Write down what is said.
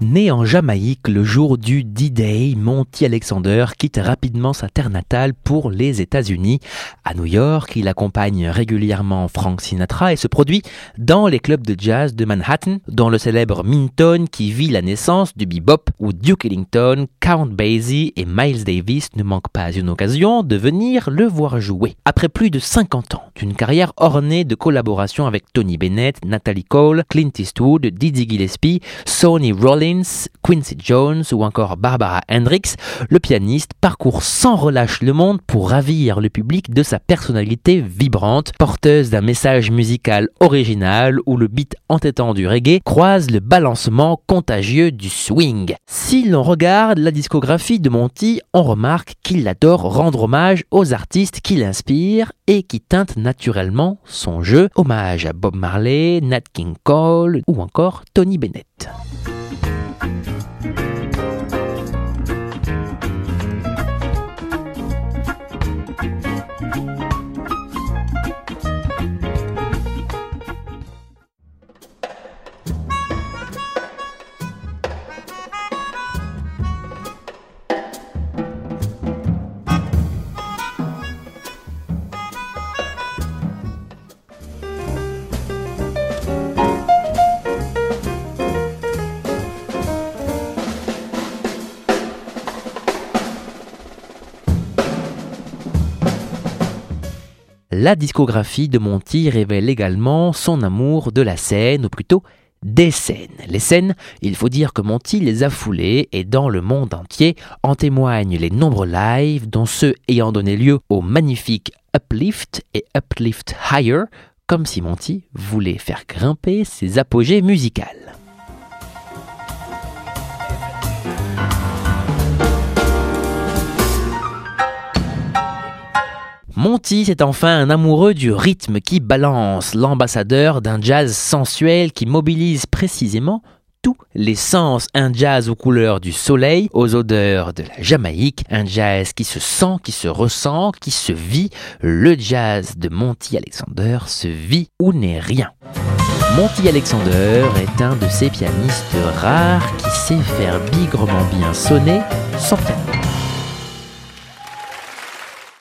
Né en Jamaïque le jour du D-Day, Monty Alexander quitte rapidement sa terre natale pour les États-Unis. À New York, il accompagne régulièrement Frank Sinatra et se produit dans les clubs de jazz de Manhattan, dont le célèbre Minton qui vit la naissance du bebop, où Duke Ellington, Count Basie et Miles Davis ne manquent pas une occasion de venir le voir jouer. Après plus de 50 ans d'une carrière ornée de collaborations avec Tony Bennett, Natalie Cole, Clint Eastwood, Didi Gillespie, Sonny Rollins, Quincy Jones ou encore Barbara Hendricks, le pianiste parcourt sans relâche le monde pour ravir le public de sa personnalité vibrante, porteuse d'un message musical original où le beat entêtant du reggae croise le balancement contagieux du swing. Si l'on regarde la discographie de Monty, on remarque qu'il adore rendre hommage aux artistes qui l'inspirent et qui teintent naturellement son jeu. Hommage à Bob Marley, Nat King Cole ou encore Tony Bennett. La discographie de Monty révèle également son amour de la scène, ou plutôt des scènes. Les scènes, il faut dire que Monty les a foulées et dans le monde entier en témoignent les nombreux lives, dont ceux ayant donné lieu au magnifique Uplift et Uplift Higher, comme si Monty voulait faire grimper ses apogées musicales. Monty, c'est enfin un amoureux du rythme qui balance, l'ambassadeur d'un jazz sensuel qui mobilise précisément tous les sens, un jazz aux couleurs du soleil, aux odeurs de la Jamaïque, un jazz qui se sent, qui se ressent, qui se vit. Le jazz de Monty Alexander se vit ou n'est rien. Monty Alexander est un de ces pianistes rares qui sait faire bigrement bien sonner son piano.